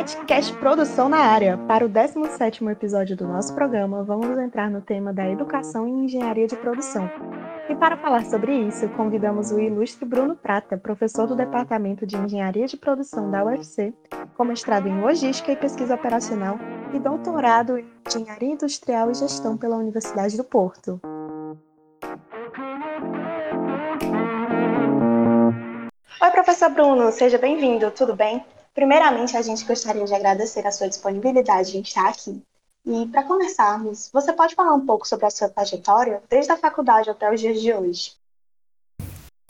Petcast Produção na área. Para o 17º episódio do nosso programa, vamos entrar no tema da educação e engenharia de produção. E para falar sobre isso, convidamos o ilustre Bruno Prata, professor do Departamento de Engenharia de Produção da UFC, com mestrado em Logística e Pesquisa Operacional e doutorado em Engenharia Industrial e Gestão pela Universidade do Porto. Oi, professor Bruno, seja bem-vindo, tudo bem? Primeiramente, a gente gostaria de agradecer a sua disponibilidade em estar aqui. E para começarmos, você pode falar um pouco sobre a sua trajetória, desde a faculdade até os dias de hoje?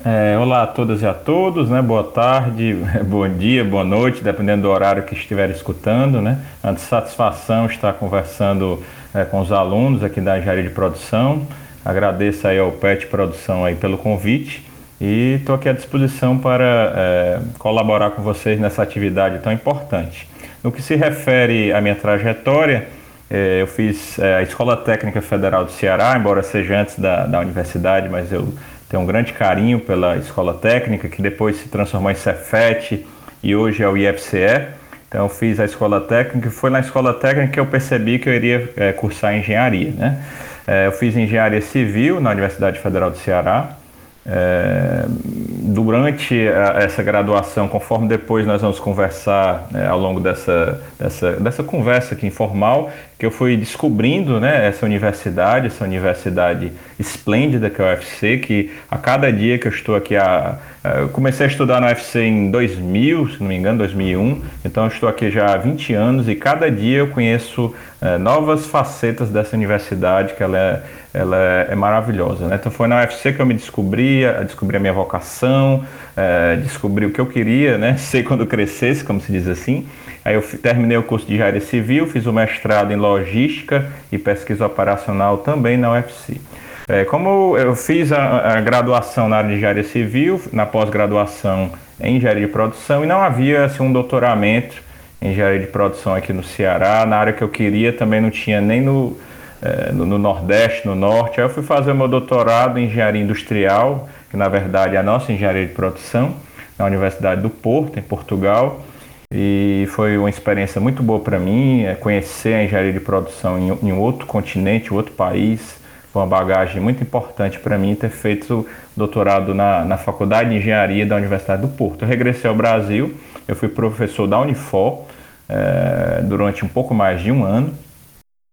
É, olá a todas e a todos, né? Boa tarde, bom dia, boa noite, dependendo do horário que estiver escutando, né? É uma satisfação estar conversando é, com os alunos aqui da Engenharia de Produção. Agradeço aí ao PET Produção aí pelo convite e estou aqui à disposição para é, colaborar com vocês nessa atividade tão importante. No que se refere à minha trajetória, é, eu fiz é, a Escola Técnica Federal do Ceará, embora seja antes da, da universidade, mas eu tenho um grande carinho pela Escola Técnica, que depois se transformou em Cefet e hoje é o IFCE. Então eu fiz a Escola Técnica e foi na Escola Técnica que eu percebi que eu iria é, cursar Engenharia. Né? É, eu fiz Engenharia Civil na Universidade Federal do Ceará, é, durante a, essa graduação, conforme depois nós vamos conversar né, ao longo dessa, dessa, dessa conversa aqui informal, que eu fui descobrindo né, essa universidade, essa universidade esplêndida que é a UFC, que a cada dia que eu estou aqui, a, a, eu comecei a estudar na UFC em 2000, se não me engano, 2001, então eu estou aqui já há 20 anos e cada dia eu conheço é, novas facetas dessa universidade, que ela é ela é, é maravilhosa. Né? Então foi na UFC que eu me descobri, descobri a minha vocação, é, descobri o que eu queria né? ser quando crescesse, como se diz assim. Aí eu terminei o curso de engenharia civil, fiz o mestrado em logística e pesquisa operacional também na UFC. É, como eu fiz a, a, graduação na área de engenharia civil, na pós-graduação em engenharia de produção, e não havia assim, um doutoramento em engenharia de produção aqui no Ceará, na área que eu queria também não tinha nem no, é, no, no, Nordeste, no Norte. Aí eu fui fazer meu doutorado em engenharia industrial, que na verdade é a nossa engenharia de produção, na Universidade do Porto, em Portugal. E foi uma experiência muito boa para mim, é, conhecer a engenharia de produção em, em outro continente, outro país. Foi uma bagagem muito importante para mim ter feito doutorado na, na Faculdade de Engenharia da Universidade do Porto. Eu regressei ao Brasil, eu fui professor da Unifor é, durante um pouco mais de um ano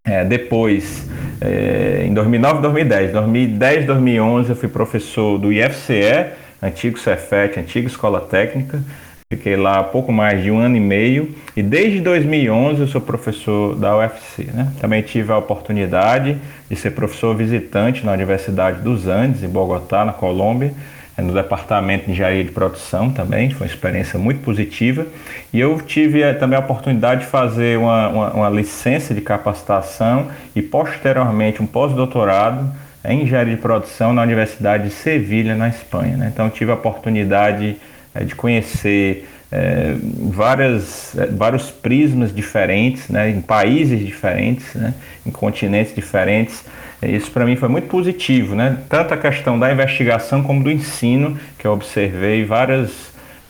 é, depois, é, em 2009 2010, 2010 2011 eu fui professor do IFCE, antigo Cefet, antiga Escola Técnica. Fiquei lá pouco mais de um ano e meio e desde 2011 eu sou professor da UFC. Né? Também tive a oportunidade de ser professor visitante na Universidade dos Andes, em Bogotá, na Colômbia é no departamento de engenharia de produção também, foi uma experiência muito positiva. E eu tive eh, também a oportunidade de fazer uma, uma, uma licença de capacitação e posteriormente um pós-doutorado em engenharia de produção na Universidade de Sevilha, na Espanha. Né? Então tive a oportunidade é, de conhecer é, várias, é, vários prismas diferentes, né? em países diferentes, né? em continentes diferentes. Isso para mim foi muito positivo, né? Tanto a questão da investigação como do ensino, que eu observei várias,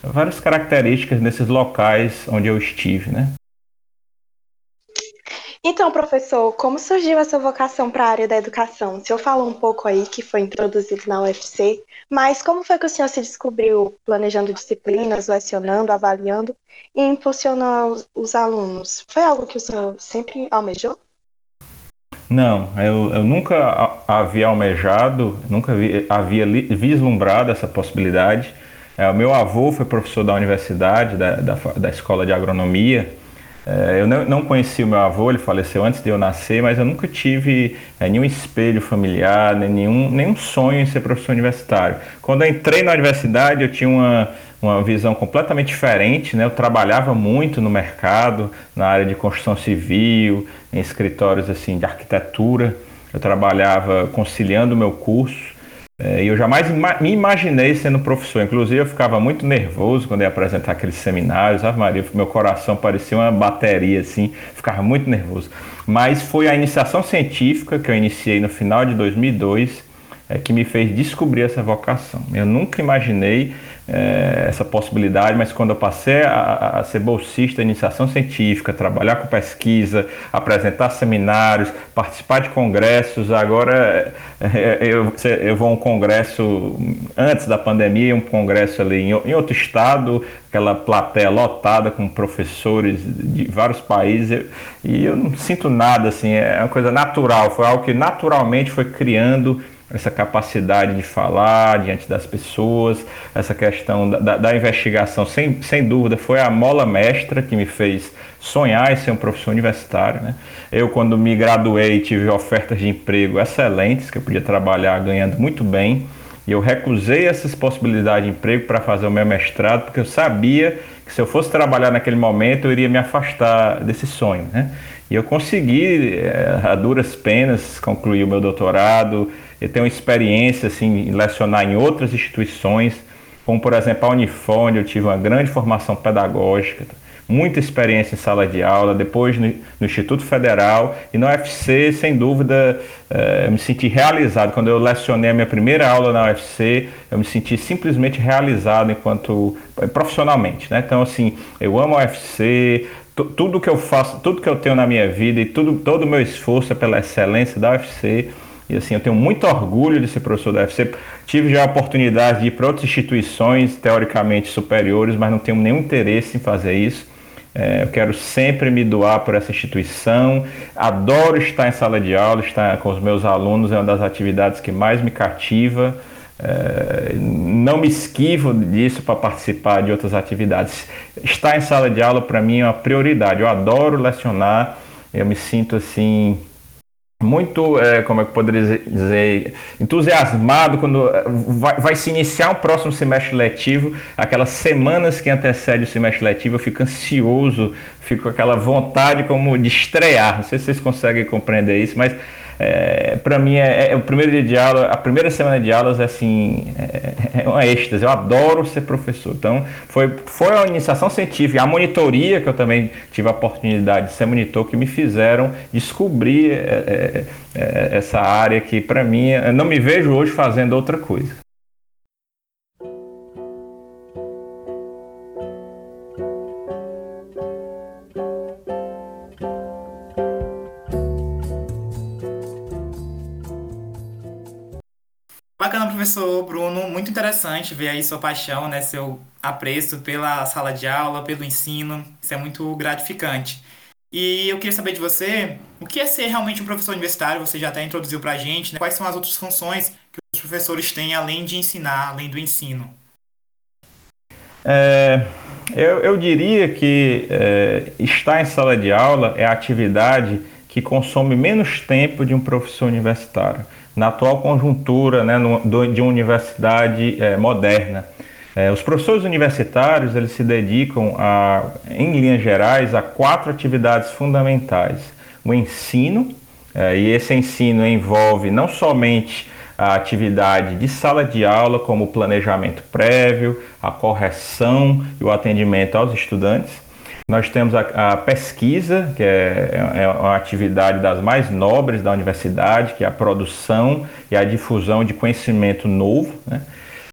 várias características nesses locais onde eu estive, né? Então, professor, como surgiu essa vocação para a área da educação? O senhor falou um pouco aí que foi introduzido na UFC, mas como foi que o senhor se descobriu planejando disciplinas, lecionando, avaliando e impulsionando os, os alunos? Foi algo que o senhor sempre almejou? Não, eu, eu nunca havia almejado, nunca vi, havia vislumbrado essa possibilidade. É, o meu avô foi professor da universidade, da, da, da escola de agronomia. É, eu não, conheci o meu avô, ele faleceu antes de eu nascer, mas eu nunca tive é, nenhum espelho familiar, nenhum, nenhum sonho em ser professor universitário. Quando eu entrei na universidade, eu tinha uma uma visão completamente diferente. Né? Eu trabalhava muito no mercado, na área de construção civil, em escritórios assim de arquitetura. Eu trabalhava conciliando o meu curso. É, eu jamais me imaginei sendo professor. Inclusive, eu ficava muito nervoso quando ia apresentar aqueles seminários. Ave Maria, meu coração parecia uma bateria, assim, ficava muito nervoso. Mas foi a iniciação científica que eu iniciei no final de 2002 é, que me fez descobrir essa vocação. Eu nunca imaginei é, essa possibilidade, mas quando eu passei a, a, ser bolsista iniciação científica, trabalhar com pesquisa, apresentar seminários, participar de congressos, agora é, eu, eu vou a um congresso antes da pandemia, um congresso ali em, em outro estado, aquela plateia lotada com professores de vários países, e eu não sinto nada assim, é uma coisa natural, foi algo que naturalmente foi criando essa capacidade de falar diante das pessoas, essa questão da, da, investigação, sem, sem dúvida, foi a mola mestra que me fez sonhar em ser um professor universitário. Né? Eu, quando me graduei, tive ofertas de emprego excelentes, que eu podia trabalhar ganhando muito bem, e eu recusei essas possibilidades de emprego para fazer o meu mestrado, porque eu sabia que se eu fosse trabalhar naquele momento, eu iria me afastar desse sonho. Né? E eu consegui, é, a duras penas, concluir o meu doutorado, eu tenho experiência assim, em lecionar em outras instituições, como por exemplo a Unifone, eu tive uma grande formação pedagógica, muita experiência em sala de aula, depois no, no Instituto Federal e no UFC, sem dúvida, eh, eu me senti realizado. Quando eu lecionei a minha primeira aula na UFC, eu me senti simplesmente realizado enquanto eh, profissionalmente. Né? Então, assim, eu amo a UFC, tudo que eu faço, tudo que eu tenho na minha vida e tudo, todo o meu esforço é pela excelência da UFC. E assim, eu tenho muito orgulho de ser professor da UFC. Tive já a oportunidade de ir para outras instituições teoricamente superiores, mas não tenho nenhum interesse em fazer isso. É, eu quero sempre me doar por essa instituição. Adoro estar em sala de aula, estar com os meus alunos é uma das atividades que mais me cativa. É, não me esquivo disso para participar de outras atividades. Estar em sala de aula para mim é uma prioridade. Eu adoro lecionar. Eu me sinto assim muito, é, como é que eu poderia dizer, entusiasmado quando é, vai, vai, se iniciar um próximo semestre letivo, aquelas semanas que antecedem o semestre letivo, eu fico ansioso, fico com aquela vontade como de estrear. Não sei se vocês conseguem compreender isso, mas é, para mim é, é, o primeiro dia de aula, a primeira semana de aulas é assim, é, é uma êxtase. Eu adoro ser professor. Então foi foi a iniciação científica, a monitoria que eu também tive a oportunidade de ser monitor que me fizeram descobrir é, é, essa área que para mim eu não me vejo hoje fazendo outra coisa. Interessante ver aí sua paixão, né, seu apreço pela sala de aula, pelo ensino, isso é muito gratificante. E eu queria saber de você, o que é ser realmente um professor universitário? Você já até introduziu para a gente, né? quais são as outras funções que os professores têm além de ensinar, além do ensino? É, eu, eu, diria que é, estar em sala de aula é a atividade que consome menos tempo de um professor universitário na atual conjuntura né, no, do, de uma universidade é, moderna. É, os professores universitários eles se dedicam, a, em linhas gerais, a quatro atividades fundamentais: o ensino, é, e esse ensino envolve não somente a atividade de sala de aula, como o planejamento prévio, a correção e o atendimento aos estudantes nós temos a, a pesquisa, que é, é, uma atividade das mais nobres da universidade, que é a produção e a difusão de conhecimento novo. Né?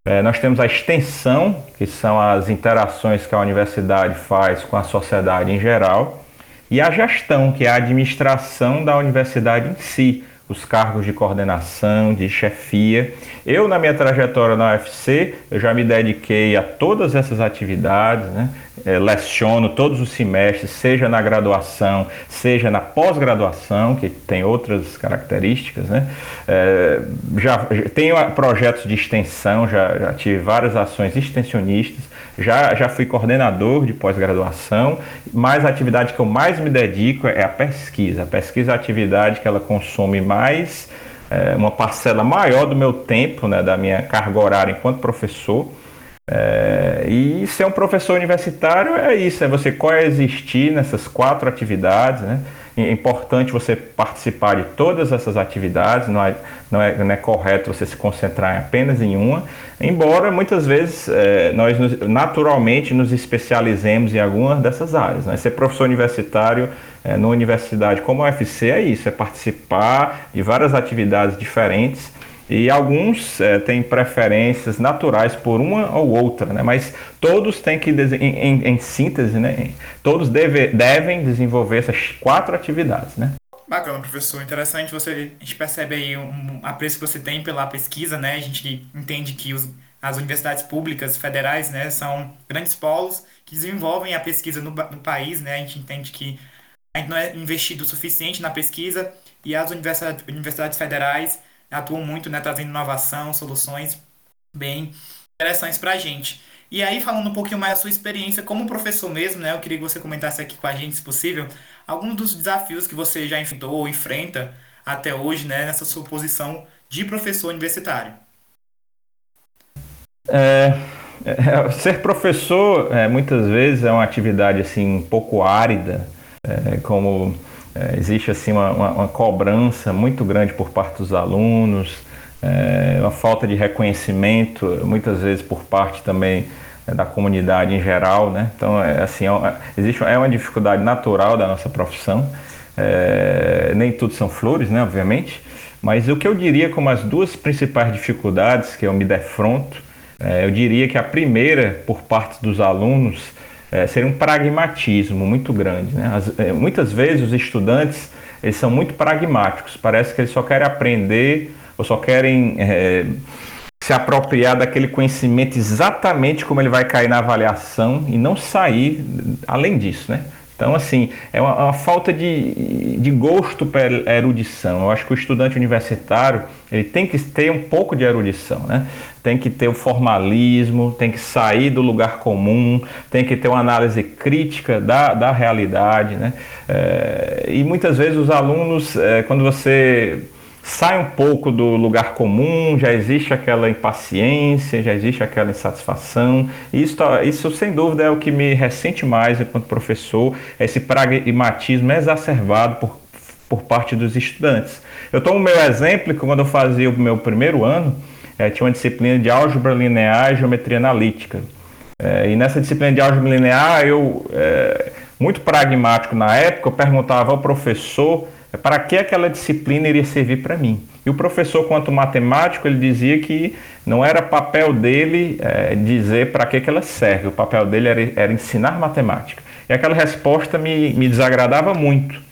É, nós temos a extensão, que são as interações que a universidade faz com a sociedade em geral, e a gestão, que é a administração da universidade em si, os cargos de coordenação, de chefia. Eu, na minha trajetória na UFC, eu já me dediquei a todas essas atividades, né? é, leciono todos os semestres, seja na graduação, seja na pós-graduação, que tem outras características. Né? É, já tenho projetos de extensão, já, já tive várias ações extensionistas, já, já fui coordenador de pós-graduação, mas a atividade que eu mais me dedico é a pesquisa. A pesquisa é a atividade que ela consome mais, é, uma parcela maior do meu tempo, né, da minha carga horária enquanto professor. É, e ser um professor universitário é isso, é você coexistir nessas quatro atividades, né? É importante você participar de todas essas atividades, não é, não é, não é correto você se concentrar apenas em uma, embora muitas vezes é, nós nos, naturalmente nos especializemos em algumas dessas áreas. Né? Ser professor universitário é, numa universidade como a UFC é isso, é participar de várias atividades diferentes E alguns é, têm preferências naturais por uma ou outra, né? mas todos têm que, em, em, em síntese, né? todos deve, devem desenvolver essas quatro atividades. Né? Bacana, professor. Interessante. Você, a gente percebe aí um apreço que você tem pela pesquisa, né? A gente entende que os, as universidades públicas federais, né, são grandes polos que desenvolvem a pesquisa no, no país, né? A gente entende que a gente não é investido o suficiente na pesquisa e as universidades, universidades federais atuam muito, né, trazendo inovação, soluções bem interessantes para a gente. E aí, falando um pouquinho mais da sua experiência como professor mesmo, né, eu queria que você comentasse aqui com a gente, se possível, alguns dos desafios que você já enfrentou ou enfrenta até hoje, né, nessa sua posição de professor universitário. É, é, ser professor, é, muitas vezes, é uma atividade assim um pouco árida, é, como é, existe assim uma, uma, uma, cobrança muito grande por parte dos alunos, é, uma falta de reconhecimento, muitas vezes por parte também é, da comunidade em geral, né? Então, é, assim, é, existe é uma dificuldade natural da nossa profissão. É, nem tudo são flores, né? Obviamente. Mas o que eu diria como as duas principais dificuldades que eu me defronto, é, eu diria que a primeira, por parte dos alunos, é, seria um pragmatismo muito grande. Né? As, é, muitas vezes os estudantes eles são muito pragmáticos, parece que eles só querem aprender ou só querem é, se apropriar daquele conhecimento exatamente como ele vai cair na avaliação e não sair além disso, né? Então, assim, é uma, uma, falta de, de gosto pela erudição. Eu acho que o estudante universitário ele tem que ter um pouco de erudição, né? Tem que ter o formalismo, tem que sair do lugar comum, tem que ter uma análise crítica da, da realidade, né? É, e muitas vezes os alunos, é, quando você sai um pouco do lugar comum, já existe aquela impaciência, já existe aquela insatisfação. Isso, isso sem dúvida é o que me ressente mais enquanto professor, esse pragmatismo exacerbado por, por parte dos estudantes. Eu tomo o meu exemplo que quando eu fazia o meu primeiro ano, é, tinha uma disciplina de álgebra linear e geometria analítica. É, e nessa disciplina de álgebra linear, eu, é, muito pragmático na época, eu perguntava ao professor para que aquela disciplina iria servir para mim. E o professor, quanto matemático, ele dizia que não era papel dele é, dizer para que, que ela serve, o papel dele era, era ensinar matemática. E aquela resposta me, me desagradava muito.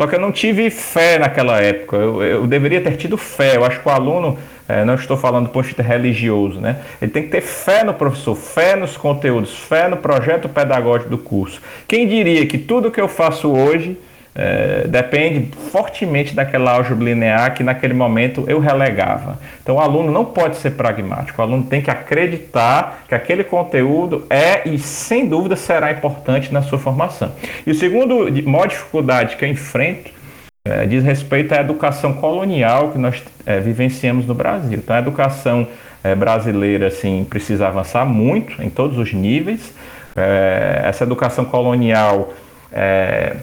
Só que eu não tive fé naquela época, eu, eu deveria ter tido fé. Eu acho que o aluno, é, não estou falando do ponto de vista religioso, né? ele tem que ter fé no professor, fé nos conteúdos, fé no projeto pedagógico do curso. Quem diria que tudo que eu faço hoje é, depende fortemente daquela álgebra linear que naquele momento eu relegava. Então o aluno não pode ser pragmático, o aluno tem que acreditar que aquele conteúdo é e sem dúvida será importante na sua formação. E o segundo maior dificuldade que eu enfrento é, diz respeito à educação colonial que nós é, vivenciamos no Brasil. Então a educação é, brasileira assim, precisa avançar muito em todos os níveis. É, essa educação colonial é,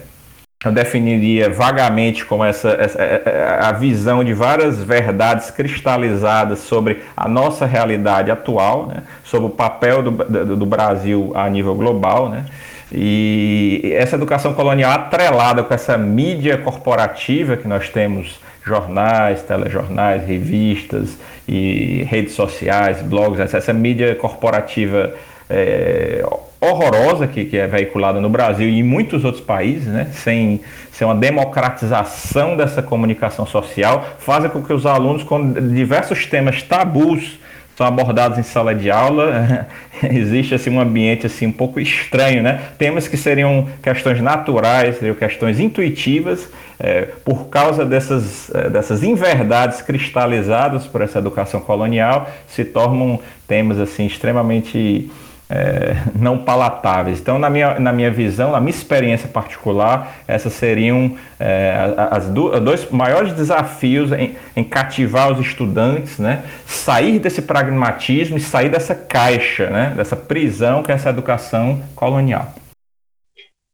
eu definiria vagamente como essa, essa, é, é, a visão de várias verdades cristalizadas sobre a nossa realidade atual, né, sobre o papel do, do, do, Brasil a nível global, né, e essa educação colonial atrelada com essa mídia corporativa que nós temos, jornais, telejornais, revistas e redes sociais, blogs, essa mídia corporativa é, horrorosa que, que é veiculada no Brasil e em muitos outros países, né, sem, sem uma democratização dessa comunicação social, fazem com que os alunos, com diversos temas tabus são abordados em sala de aula, existe assim um ambiente assim um pouco estranho, né? Temas que seriam questões naturais, seriam questões intuitivas, é, por causa dessas, é, dessas inverdades cristalizadas por essa educação colonial, se tornam temas assim extremamente é, não palatáveis. Então, na minha, na minha visão, na minha experiência particular, essas seriam é, as do, dois maiores desafios em, em, cativar os estudantes, né? sair desse pragmatismo e sair dessa caixa, né? dessa prisão que é essa educação colonial.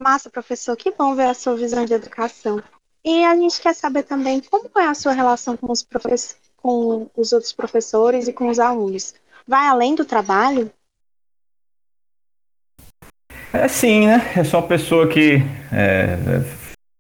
Massa, professor, que bom ver a sua visão de educação. E a gente quer saber também como é a sua relação com os, com os outros professores e com os alunos. Vai além do trabalho? É sim, né? Eu sou uma pessoa que é,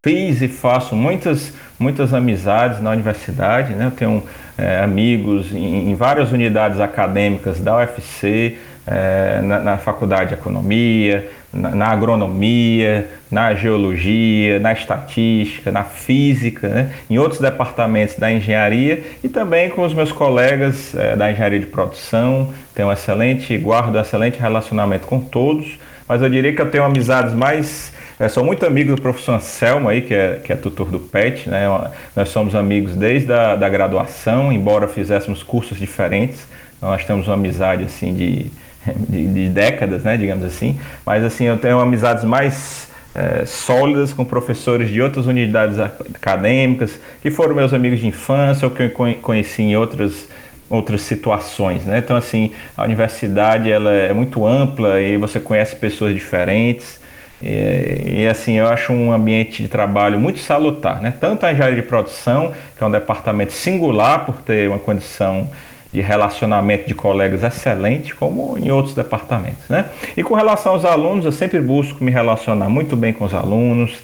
fiz e faço muitas, muitas amizades na universidade, né? Eu tenho é, amigos em, em, várias unidades acadêmicas da UFC, é, na, na, Faculdade de Economia, na, na, Agronomia, na Geologia, na Estatística, na Física, né? em outros departamentos da Engenharia e também com os meus colegas é, da Engenharia de Produção. Tenho um excelente, guardo um excelente relacionamento com todos, mas eu diria que eu tenho amizades mais é, sou muito amigo do professor Anselmo aí, que é, que é tutor do PET, né? Nós somos amigos desde a da graduação, embora fizéssemos cursos diferentes. Então, nós temos uma amizade assim de, de, de décadas, né, digamos assim. Mas assim, eu tenho amizades mais é, sólidas com professores de outras unidades acadêmicas, que foram meus amigos de infância ou que eu conheci em outras outras situações, né? Então assim, a universidade ela é muito ampla e você conhece pessoas diferentes. E, e, assim, eu acho um ambiente de trabalho muito salutar, né? Tanto a engenharia de produção, que é um departamento singular por ter uma condição de relacionamento de colegas excelente, como em outros departamentos, né? E com relação aos alunos, eu sempre busco me relacionar muito bem com os alunos,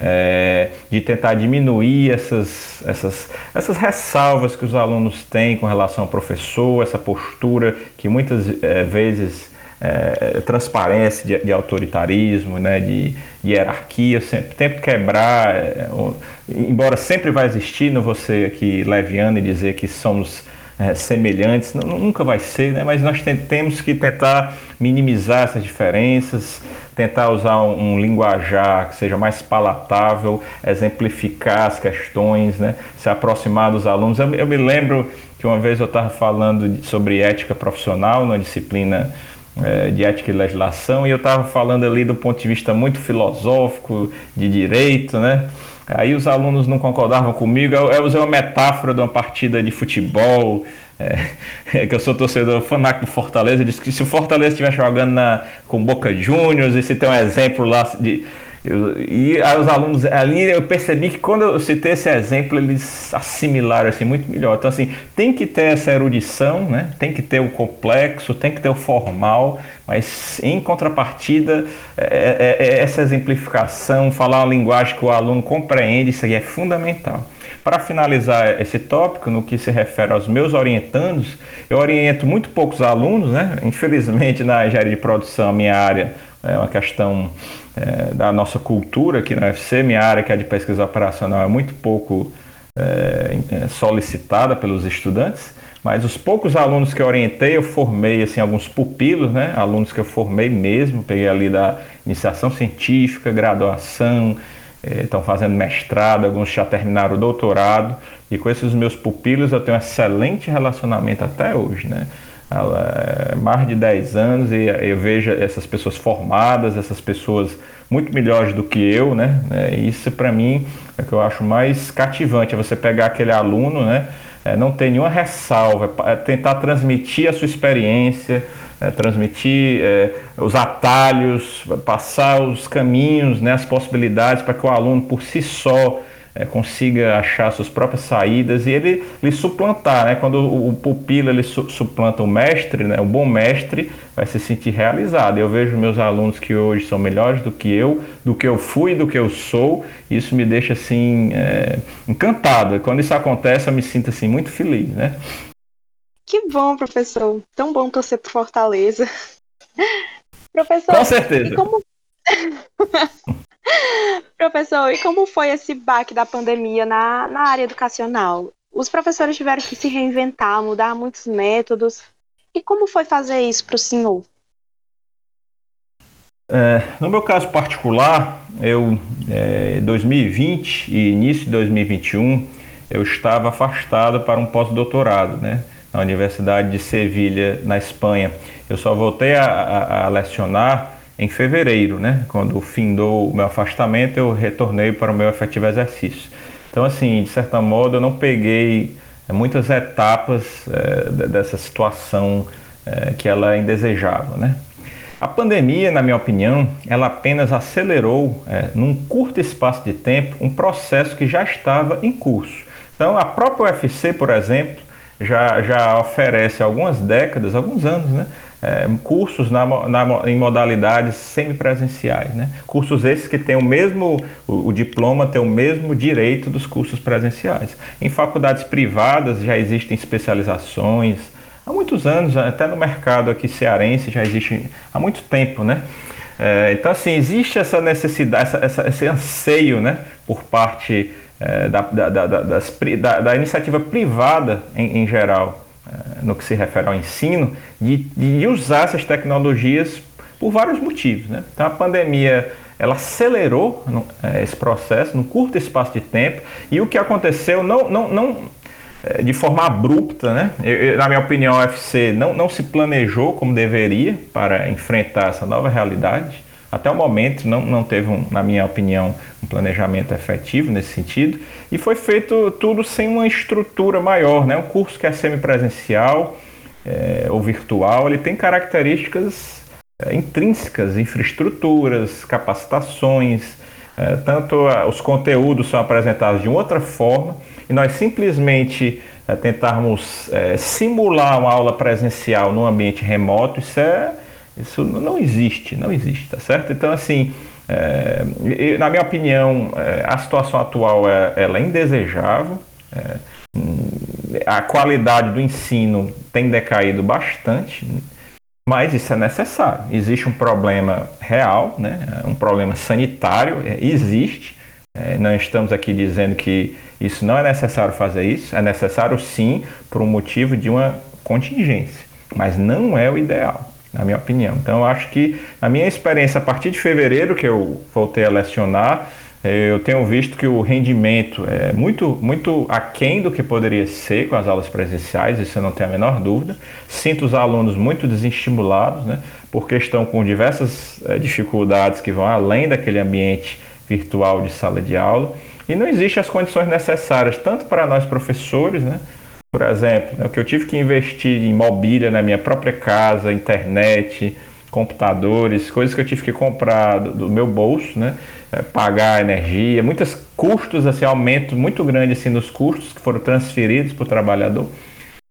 é, de tentar diminuir essas, essas, essas ressalvas que os alunos têm com relação ao professor, essa postura que muitas é, vezes é, de, de, autoritarismo, né, de, de hierarquia, sempre tento quebrar, é, embora sempre vai existir, não você aqui leviano e dizer que somos é, semelhantes, nunca vai ser, né, mas nós temos que tentar minimizar essas diferenças, tentar usar um, um, linguajar que seja mais palatável, exemplificar as questões, né, se aproximar dos alunos. Eu, eu me lembro que uma vez eu estava falando sobre ética profissional numa disciplina é, de ética e legislação, e eu estava falando ali do ponto de vista muito filosófico, de direito, né? Aí os alunos não concordavam comigo, eu, eu usei uma metáfora de uma partida de futebol, é, que eu sou torcedor fanático do Fortaleza, disse que se o Fortaleza estiver jogando na, com Boca Juniors, e se tem um exemplo lá de eu, e os alunos ali eu percebi que quando eu citei esse exemplo eles assimilaram assim muito melhor. Então assim tem que ter essa erudição, né? Tem que ter o complexo, tem que ter o formal, mas em contrapartida é, é, é essa exemplificação, falar uma linguagem que o aluno compreende, isso aí é fundamental. Para finalizar esse tópico, no que se refere aos meus orientandos, eu oriento muito poucos alunos, né? Infelizmente na engenharia de produção, minha área é uma questão é, da nossa cultura aqui na UFC. Minha área, que é de pesquisa operacional, é muito pouco é, é, solicitada pelos estudantes, mas os poucos alunos que eu orientei, eu formei assim, alguns pupilos, né? alunos que eu formei mesmo, peguei ali da iniciação científica, graduação, é, estão fazendo mestrado, alguns já terminaram o doutorado, e com esses meus pupilos eu tenho um excelente relacionamento até hoje. Né? Há mais de 10 anos e eu vejo essas pessoas formadas, essas pessoas muito melhores do que eu, né? É, isso para mim é o que eu acho mais cativante, é você pegar aquele aluno, né? É, não ter nenhuma ressalva, é tentar transmitir a sua experiência, é, transmitir é, os atalhos, passar os caminhos, né, as possibilidades para que o aluno por si só é, consiga achar suas próprias saídas e ele, ele suplantar, né? Quando o, o pupilo ele su, suplanta o mestre, né? O bom mestre vai se sentir realizado. Eu vejo meus alunos que hoje são melhores do que eu, do que eu fui, do que eu sou. E isso me deixa assim é, encantado. Quando isso acontece, eu me sinto assim muito feliz, né? Que bom, professor. Tão bom torcer por Fortaleza. professor. Com certeza. como... Professor, e como foi esse baque da pandemia na, na área educacional? Os professores tiveram que se reinventar, mudar muitos métodos. E como foi fazer isso para o senhor? É, no meu caso particular, eu, é, 2020 e início de 2021, eu estava afastado para um pós-doutorado, né, na Universidade de Sevilha, na Espanha. Eu só voltei a, a, a lecionar em fevereiro, né? Quando findou o meu afastamento, eu retornei para o meu efetivo exercício. Então, assim, de certa modo, eu não peguei é, muitas etapas é, dessa situação é, que ela é indesejável, né? A pandemia, na minha opinião, ela apenas acelerou, é, num curto espaço de tempo, um processo que já estava em curso. Então, a própria UFC, por exemplo, já, já oferece algumas décadas, alguns anos, né? É, cursos na, na, em modalidades semipresenciais. Né? Cursos esses que têm o mesmo, o, o, diploma tem o mesmo direito dos cursos presenciais. Em faculdades privadas já existem especializações, há muitos anos, até no mercado aqui cearense já existe há muito tempo, né? É, então, assim, existe essa necessidade, essa, essa, esse anseio, né, por parte é, da, da, da, das, da, iniciativa privada em, em geral, no que se refere ao ensino, de, de usar essas tecnologias por vários motivos. Né? Então, a pandemia ela acelerou é, esse processo num curto espaço de tempo e o que aconteceu não, não, não é, de forma abrupta, né? Eu, na minha opinião, a UFC não, não se planejou como deveria para enfrentar essa nova realidade. Até o momento não, não teve, um, na minha opinião, um planejamento efetivo nesse sentido. E foi feito tudo sem uma estrutura maior. Né? Um curso que é semipresencial é, ou virtual, ele tem características é, intrínsecas, infraestruturas, capacitações, é, tanto a, os conteúdos são apresentados de outra forma e nós simplesmente tentarmos simular uma aula presencial num ambiente remoto, isso é isso não existe, não existe, tá certo? Então, assim, é, na minha opinião, é, a situação atual é, ela é indesejável. É, a qualidade do ensino tem decaído bastante, mas isso é necessário. Existe um problema real, né? um problema sanitário, existe. Não estamos aqui dizendo que isso não é necessário fazer isso, é necessário sim por um motivo de uma contingência, mas não é o ideal na minha opinião. Então, eu acho que, na minha experiência, a partir de fevereiro, que eu voltei a lecionar, eh, eu tenho visto que o rendimento é muito, muito aquém do que poderia ser com as aulas presenciais, isso eu não tenho a menor dúvida. Sinto os alunos muito desestimulados, né, porque estão com diversas é, dificuldades que vão além daquele ambiente virtual de sala de aula. E não existem as condições necessárias, tanto para nós professores, né, por exemplo, né, que eu tive que investir em mobília na minha própria casa, internet, computadores, coisas que eu tive que comprar do, do meu bolso, né? É, pagar energia, muitos custos, assim, aumento muito grande assim, nos custos que foram transferidos para o trabalhador.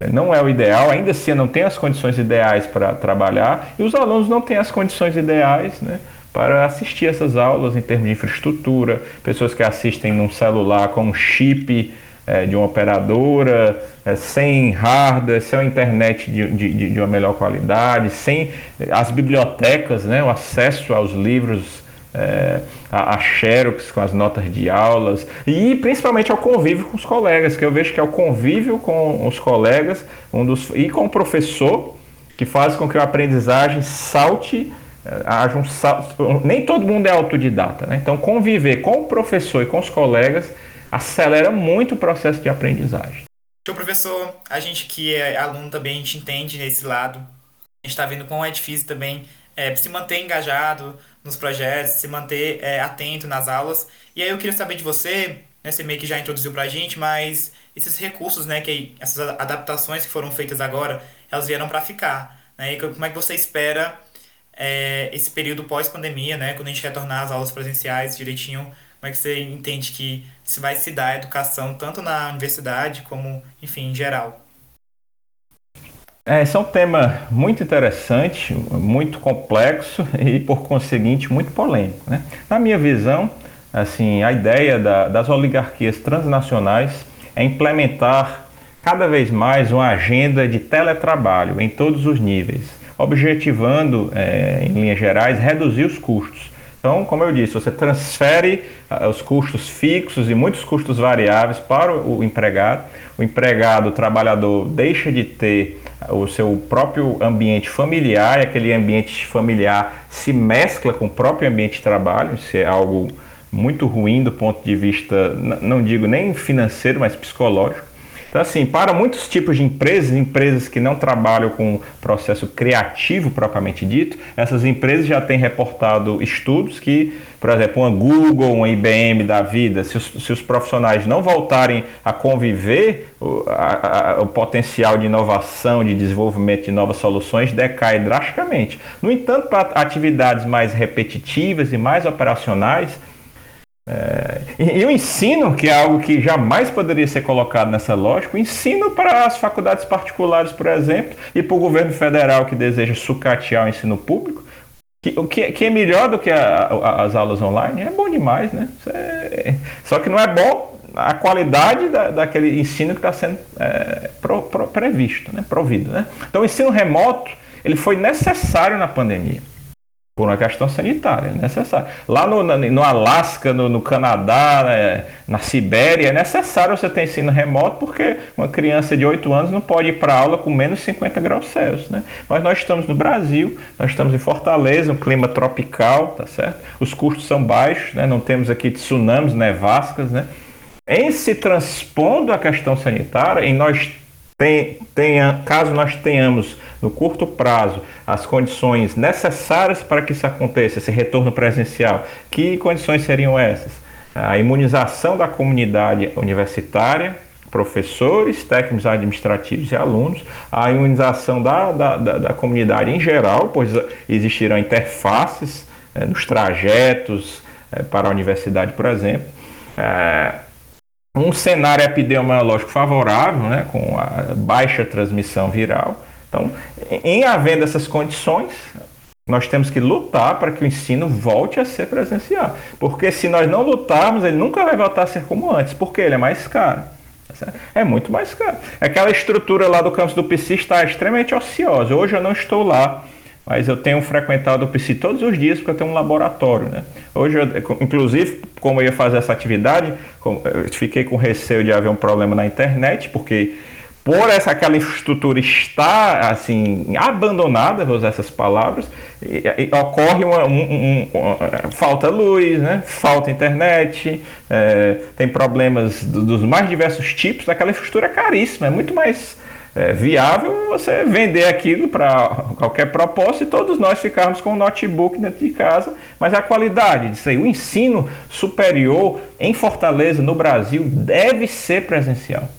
É, não é o ideal, ainda assim não tem as condições ideais para trabalhar e os alunos não têm as condições ideais né, para assistir essas aulas em termos de infraestrutura, pessoas que assistem num celular com um chip é, de uma operadora, é, sem hardware, sem a internet de, de, de, uma melhor qualidade, sem as bibliotecas, né, o acesso aos livros, é, a, a xerox com as notas de aulas e principalmente ao convívio com os colegas, que eu vejo que é o convívio com os colegas um dos, e com o professor que faz com que a aprendizagem salte é, haja um salto, nem todo mundo é autodidata, né? então conviver com o professor e com os colegas acelera muito o processo de aprendizagem. Então, professor, a gente que é aluno também, a gente entende esse lado. A gente está vendo como é difícil também é, se manter engajado nos projetos, se manter é, atento nas aulas. E aí eu queria saber de você, né, você meio que já introduziu para a gente, mas esses recursos, né, que essas adaptações que foram feitas agora, elas vieram para ficar. Né? E como é que você espera é, esse período pós-pandemia, né, quando a gente retornar às aulas presenciais direitinho, como é que você entende que se vai se dar a educação tanto na universidade como, enfim, em geral? É, esse é um tema muito interessante, muito complexo e, por conseguinte, muito polêmico. Né? Na minha visão, assim, a ideia da, das oligarquias transnacionais é implementar cada vez mais uma agenda de teletrabalho em todos os níveis, objetivando, é, em linhas gerais, reduzir os custos então, como eu disse, você transfere uh, os custos fixos e muitos custos variáveis para o, empregado. O empregado, o trabalhador, deixa de ter uh, o seu próprio ambiente familiar e aquele ambiente familiar se mescla com o próprio ambiente de trabalho. Isso é algo muito ruim do ponto de vista, não digo nem financeiro, mas psicológico. Então, assim, para muitos tipos de empresas, empresas que não trabalham com processo criativo propriamente dito, essas empresas já têm reportado estudos que, por exemplo, uma Google, uma IBM da vida, se os, se os profissionais não voltarem a conviver, o, a, a, o potencial de inovação, de desenvolvimento de novas soluções decai drasticamente. No entanto, para atividades mais repetitivas e mais operacionais, É, o ensino, que é algo que jamais poderia ser colocado nessa lógica, ensino para as faculdades particulares, por exemplo, e para o governo federal que deseja sucatear o ensino público, que, o que, que é melhor do que a, a, as aulas online, é bom demais, né? É, só que não é bom a qualidade da, daquele ensino que está sendo é, pro, pro, previsto, né? provido. Né? Então, o ensino remoto ele foi necessário na pandemia por uma questão sanitária, é necessário. Lá no, no Alasca, no, no Canadá, né, na Sibéria, é necessário você ter ensino remoto, porque uma criança de 8 anos não pode ir para aula com menos 50 graus Celsius. Né? Mas nós estamos no Brasil, nós estamos em Fortaleza, um clima tropical, tá certo? Os custos são baixos, né? não temos aqui tsunamis, nevascas, né? Em se transpondo a questão sanitária, em nós tem, tenha, caso nós tenhamos no curto prazo as condições necessárias para que isso aconteça, esse retorno presencial, que condições seriam essas? A imunização da comunidade universitária, professores, técnicos administrativos e alunos, a imunização da, da, da, da comunidade em geral, pois existirão interfaces é, nos trajetos é, para a universidade, por exemplo. É, um cenário epidemiológico favorável, né, com a baixa transmissão viral. Então, em havendo essas condições, nós temos que lutar para que o ensino volte a ser presencial. Porque se nós não lutarmos, ele nunca vai voltar a ser como antes, porque ele é mais caro. É muito mais caro. Aquela estrutura lá do campus do PC está extremamente ociosa. Hoje eu não estou lá mas eu tenho frequentado o PC todos os dias porque eu tenho um laboratório, né? Hoje, eu, inclusive, como eu ia fazer essa atividade, eu fiquei com receio de haver um problema na internet, porque por essa aquela infraestrutura estar assim abandonada, vou usar essas palavras, e, e, ocorre uma, um, um, um, falta luz, né? falta internet, é, tem problemas do, dos mais diversos tipos, aquela infraestrutura é caríssima, é muito mais é, viável você vender aquilo para qualquer propósito e todos nós ficarmos com o notebook dentro de casa, mas a qualidade disso aí, o ensino superior em Fortaleza, no Brasil, deve ser presencial,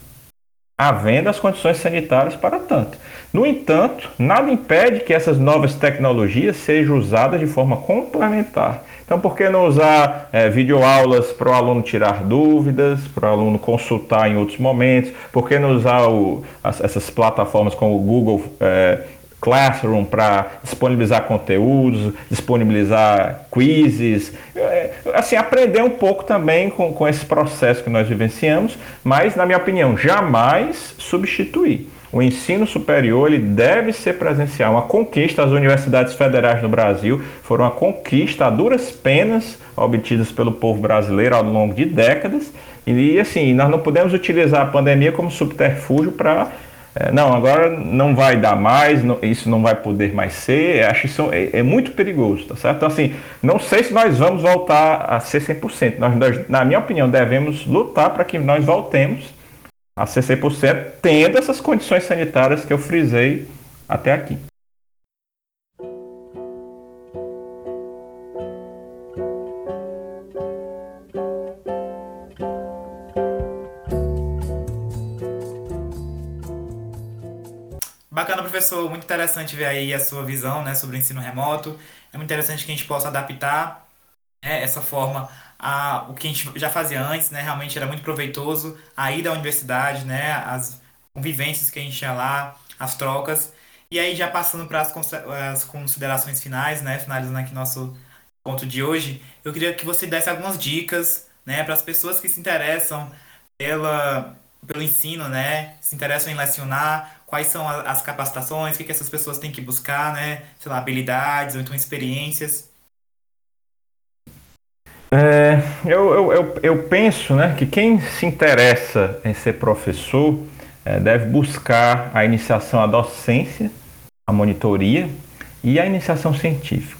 havendo as condições sanitárias para tanto. No entanto, nada impede que essas novas tecnologias sejam usadas de forma complementar então, por que não usar é, videoaulas para o aluno tirar dúvidas, para o aluno consultar em outros momentos? Por que não usar o, as, essas plataformas como o Google é, Classroom para disponibilizar conteúdos, disponibilizar quizzes, é, assim, aprender um pouco também com, com esse processo que nós vivenciamos, mas, na minha opinião, jamais substituir. O ensino superior ele deve ser presencial. Uma conquista, as universidades federais no Brasil foram uma conquista a duras penas obtidas pelo povo brasileiro ao longo de décadas. E assim, nós não podemos utilizar a pandemia como subterfúgio para não, agora não vai dar mais, isso não vai poder mais ser, acho isso é, é, muito perigoso, tá certo? Então, assim, não sei se nós vamos voltar a ser 100%. Nós, nós na minha opinião, devemos lutar para que nós voltemos a ser 100%, tendo essas condições sanitárias que eu frisei até aqui. Bacana, professor. Muito interessante ver aí a sua visão né, sobre o ensino remoto. É muito interessante que a gente possa adaptar né, essa forma a, o que a gente já fazia antes, né? Realmente era muito proveitoso a ida à universidade, né? As convivências que a gente tinha lá, as trocas. E aí, já passando para as considerações finais, né? Finalizando aqui nosso ponto de hoje, eu queria que você desse algumas dicas, né? Para as pessoas que se interessam pela, pelo ensino, né? Se interessam em lecionar, quais são as capacitações, o que, essas pessoas têm que buscar, né? Sei lá, habilidades ou então experiências. É, eu, eu, eu, eu, penso né, que quem se interessa em ser professor é, deve buscar a iniciação à docência, a monitoria e a iniciação científica.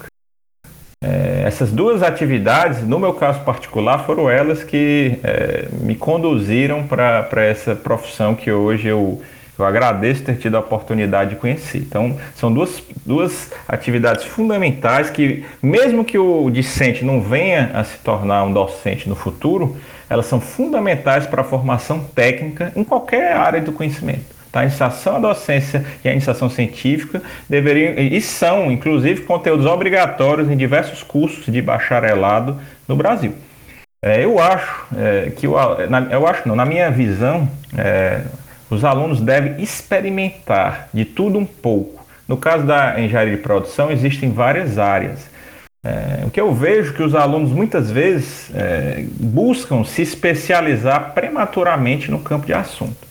É, essas duas atividades, no meu caso particular, foram elas que é, me conduziram para essa profissão que hoje eu, eu agradeço ter tido a oportunidade de conhecer. Então, são duas, duas atividades fundamentais que, mesmo que o discente não venha a se tornar um docente no futuro, elas são fundamentais para a formação técnica em qualquer área do conhecimento. Tá? A iniciação à docência e a iniciação científica deveriam e são, inclusive, conteúdos obrigatórios em diversos cursos de bacharelado no Brasil. É, eu acho é, que, o, na, eu acho não, na minha visão, é, os alunos devem experimentar de tudo um pouco. No caso da engenharia de produção, existem várias áreas. É, o que eu vejo é que os alunos muitas vezes é, buscam se especializar prematuramente no campo de assunto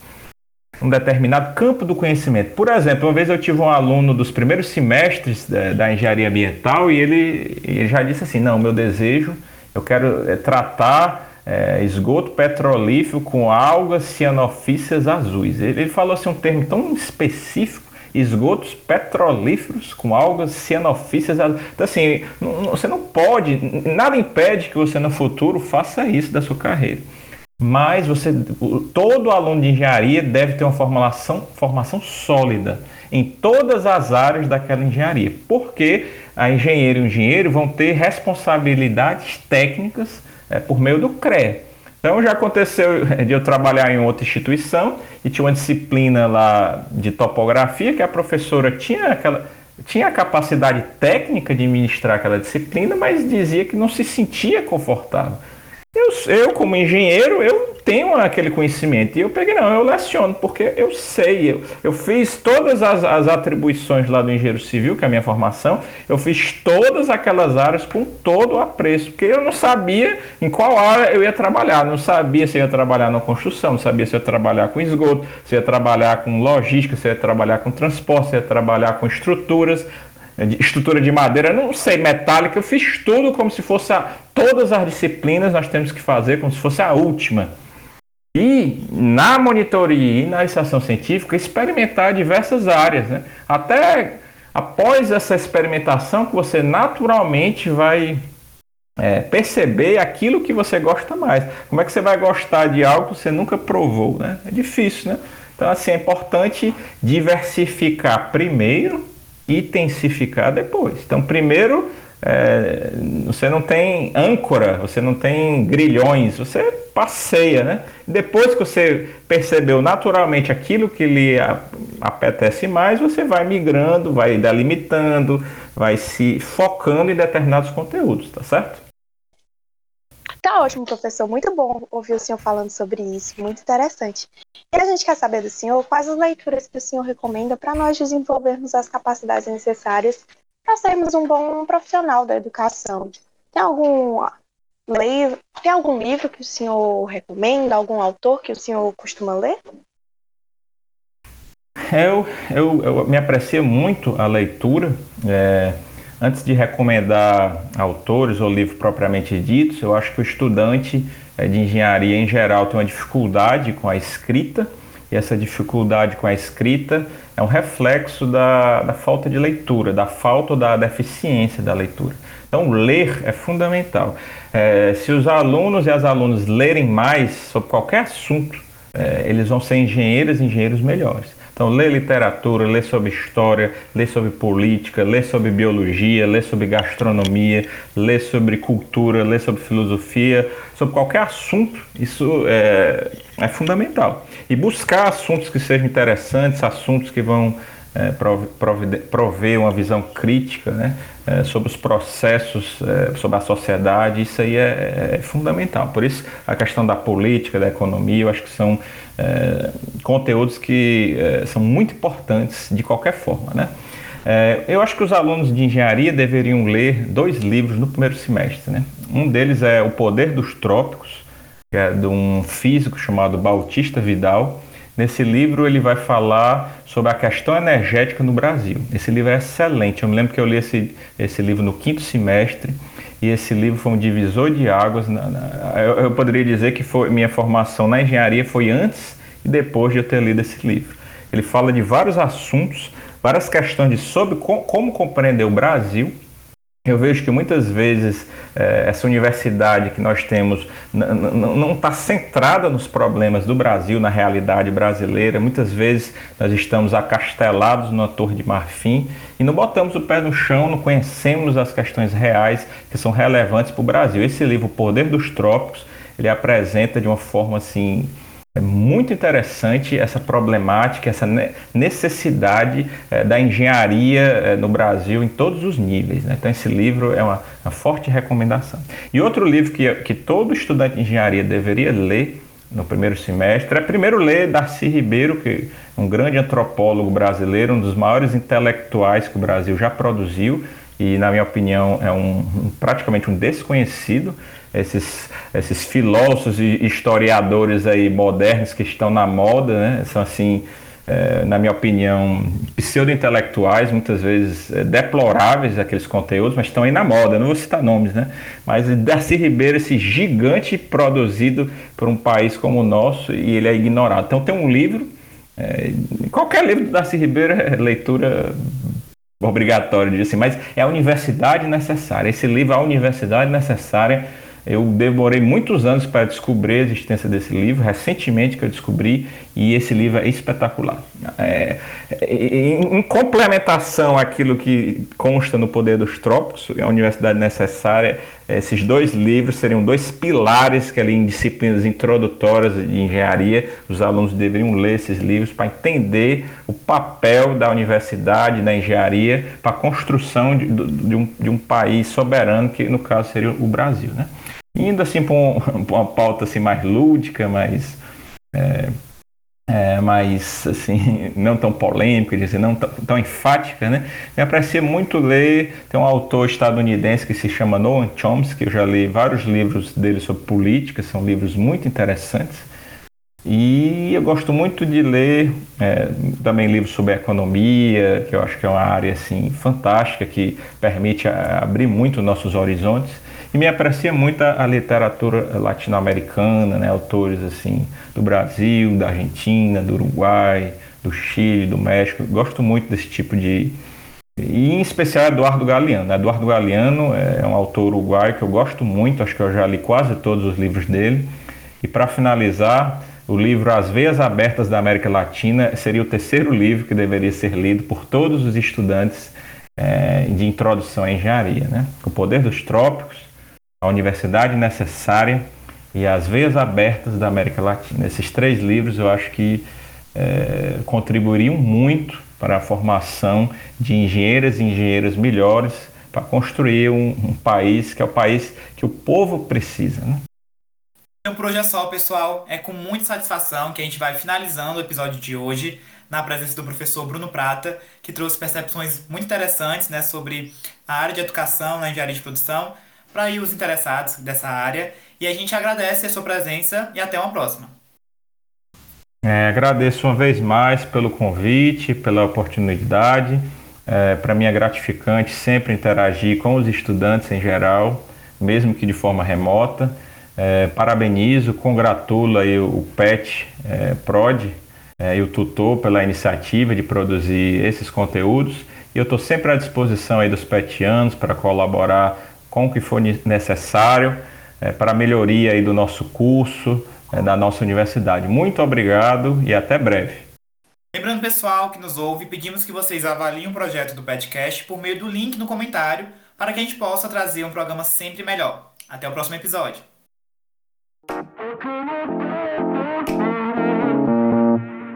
um determinado campo do conhecimento. Por exemplo, uma vez eu tive um aluno dos primeiros semestres da, da engenharia ambiental e ele, ele, já disse assim: não, meu desejo, eu quero é, tratar é, esgoto petrolífero com algas cianofíceas azuis. Ele, ele falou assim um termo tão específico esgotos petrolíferos com algas cianofíceas. Então, assim, não, você não pode, nada impede que você no futuro faça isso da sua carreira mas você, todo aluno de engenharia deve ter uma formação, formação sólida em todas as áreas daquela engenharia, porque a engenheiro e o engenheiro vão ter responsabilidades técnicas é, por meio do CRE. Então já aconteceu de eu trabalhar em outra instituição e tinha uma disciplina lá de topografia que a professora tinha aquela tinha a capacidade técnica de ministrar aquela disciplina, mas dizia que não se sentia confortável. Eu, eu, como engenheiro, eu tenho aquele conhecimento. E eu peguei, não, eu leciono, porque eu sei. Eu, eu fiz todas as, as atribuições lá do engenheiro civil, que é a minha formação, eu fiz todas aquelas áreas com todo o apreço, porque eu não sabia em qual área eu ia trabalhar. Não sabia se eu ia trabalhar na construção, não sabia se eu ia trabalhar com esgoto, se eu ia trabalhar com logística, se eu ia trabalhar com transporte, se eu ia trabalhar com estruturas, estrutura de madeira, não sei, metálica, eu fiz tudo como se fosse a, todas as disciplinas nós temos que fazer como se fosse a última. E na monitoria e na estação científica experimentar diversas áreas, né? Até após essa experimentação que você naturalmente vai é, perceber aquilo que você gosta mais. Como é que você vai gostar de algo que você nunca provou, né? É difícil, né? Então assim é importante diversificar primeiro intensificar depois. Então, primeiro, é, você não tem âncora, você não tem grilhões, você passeia, né? Depois que você percebeu naturalmente aquilo que lhe apetece mais, você vai migrando, vai delimitando, vai se focando em determinados conteúdos, tá certo? Tá ótimo, professor. Muito bom ouvir o senhor falando sobre isso. Muito interessante. E a gente quer saber do senhor quais as leituras que o senhor recomenda para nós desenvolvermos as capacidades necessárias para sermos um bom profissional da educação. Tem algum livro, tem algum livro que o senhor recomenda, algum autor que o senhor costuma ler? Eu, eu, eu me aprecio muito a leitura. É Antes de recomendar autores ou livros propriamente ditos, eu acho que o estudante eh, de engenharia em geral tem uma dificuldade com a escrita, e essa dificuldade com a escrita é um reflexo da, da falta de leitura, da falta ou da deficiência da leitura. Então, ler é fundamental. É, se os alunos e as alunas lerem mais sobre qualquer assunto, é, eles vão ser engenheiros e engenheiros melhores. Então, lê literatura, lê sobre história, lê sobre política, lê sobre biologia, lê sobre gastronomia, lê sobre cultura, lê sobre filosofia, sobre qualquer assunto, isso é, é fundamental. E buscar assuntos que sejam interessantes, assuntos que vão é, prover uma visão crítica né, é, sobre os processos, é, sobre a sociedade, isso aí é, é, fundamental. Por isso, a questão da política, da economia, eu acho que são é, conteúdos que é, são muito importantes de qualquer forma. Né? eu acho que os alunos de engenharia deveriam ler dois livros no primeiro semestre. Né? Um deles é O Poder dos Trópicos, que é de um físico chamado Bautista Vidal, Nesse livro ele vai falar sobre a questão energética no Brasil. Esse livro é excelente. Eu me lembro que eu li esse, esse livro no quinto semestre e esse livro foi um divisor de águas. Na, na, eu, eu, poderia dizer que foi, minha formação na engenharia foi antes e depois de eu ter lido esse livro. Ele fala de vários assuntos, várias questões de sobre como, como compreender o Brasil eu vejo que muitas vezes eh, essa universidade que nós temos não está centrada nos problemas do Brasil, na realidade brasileira. Muitas vezes nós estamos acastelados numa torre de marfim e não botamos o pé no chão, não conhecemos as questões reais que são relevantes para o Brasil. Esse livro, O Poder dos Trópicos, ele apresenta de uma forma assim é muito interessante essa problemática, essa necessidade é, da engenharia é, no Brasil em todos os níveis. Né? Então, esse livro é uma, uma, forte recomendação. E outro livro que, que todo estudante de engenharia deveria ler no primeiro semestre é primeiro ler Darcy Ribeiro, que é um grande antropólogo brasileiro, um dos maiores intelectuais que o Brasil já produziu e, na minha opinião, é um, praticamente um desconhecido esses, esses filósofos e historiadores aí modernos que estão na moda, né? São assim, é, na minha opinião, pseudo-intelectuais, muitas vezes é, deploráveis aqueles conteúdos, mas estão aí na moda, não vou citar nomes, né? Mas Darcy Ribeiro, esse gigante produzido por um país como o nosso, e ele é ignorado. Então tem um livro, é, qualquer livro do Darcy Ribeiro é leitura obrigatória, assim, mas é a universidade necessária. Esse livro a universidade necessária eu demorei muitos anos para descobrir a existência desse livro, recentemente que eu descobri, e esse livro é espetacular. É, em, em complementação àquilo que consta no Poder dos Trópicos, a Universidade Necessária, esses dois livros seriam dois pilares que ali em disciplinas introdutórias de engenharia, os alunos deveriam ler esses livros para entender o papel da universidade, da engenharia, para a construção de, de, um, de um país soberano, que no caso seria o Brasil. Né? Indo assim para um, uma pauta assim, mais lúdica, mais, é, é, mais assim, não tão polêmica, dizer, não tão, tão enfática, né? Me aprecia muito ler, tem um autor estadunidense que se chama Noam Chomsky, eu já li vários livros dele sobre política, são livros muito interessantes. E eu gosto muito de ler é, também livros sobre economia, que eu acho que é uma área assim fantástica que permite abrir muito nossos horizontes. E me aprecia muito a, a literatura latino-americana, né? autores assim do Brasil, da Argentina, do Uruguai, do Chile, do México. Gosto muito desse tipo de. E em especial Eduardo Galeano. Eduardo Galeano é um autor uruguaio que eu gosto muito, acho que eu já li quase todos os livros dele. E para finalizar, o livro As Veias Abertas da América Latina seria o terceiro livro que deveria ser lido por todos os estudantes é, de introdução à engenharia. Né? O Poder dos Trópicos, a Universidade Necessária e As Veias Abertas da América Latina. Esses três livros eu acho que é, contribuiriam muito para a formação de engenheiras e engenheiros melhores para construir um, um, país que é o país que o povo precisa. Né? Então, por hoje é só, pessoal. É com muita satisfação que a gente vai finalizando o episódio de hoje na presença do professor Bruno Prata, que trouxe percepções muito interessantes né, sobre a área de educação na engenharia de produção para os interessados dessa área. E a gente agradece a sua presença e até uma próxima. É, agradeço uma vez mais pelo convite, pela oportunidade. É, para mim é gratificante sempre interagir com os estudantes em geral, mesmo que de forma remota. É, parabenizo, congratulo aí o PET é, PROD é, e o tutor pela iniciativa de produzir esses conteúdos. E eu estou sempre à disposição aí dos petianos para colaborar com o que for necessário é, para a melhoria aí do nosso curso, é, da nossa universidade. Muito obrigado e até breve. Lembrando, pessoal que nos ouve, pedimos que vocês avaliem o projeto do podcast por meio do link no comentário para que a gente possa trazer um programa sempre melhor. Até o próximo episódio.